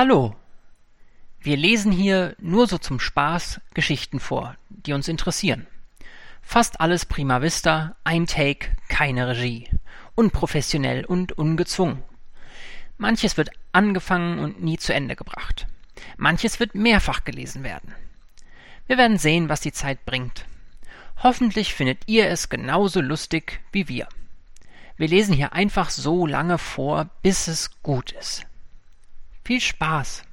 Hallo! Wir lesen hier nur so zum Spaß Geschichten vor, die uns interessieren. Fast alles prima vista, ein Take, keine Regie. Unprofessionell und ungezwungen. Manches wird angefangen und nie zu Ende gebracht. Manches wird mehrfach gelesen werden. Wir werden sehen, was die Zeit bringt. Hoffentlich findet ihr es genauso lustig wie wir. Wir lesen hier einfach so lange vor, bis es gut ist. Viel Spaß!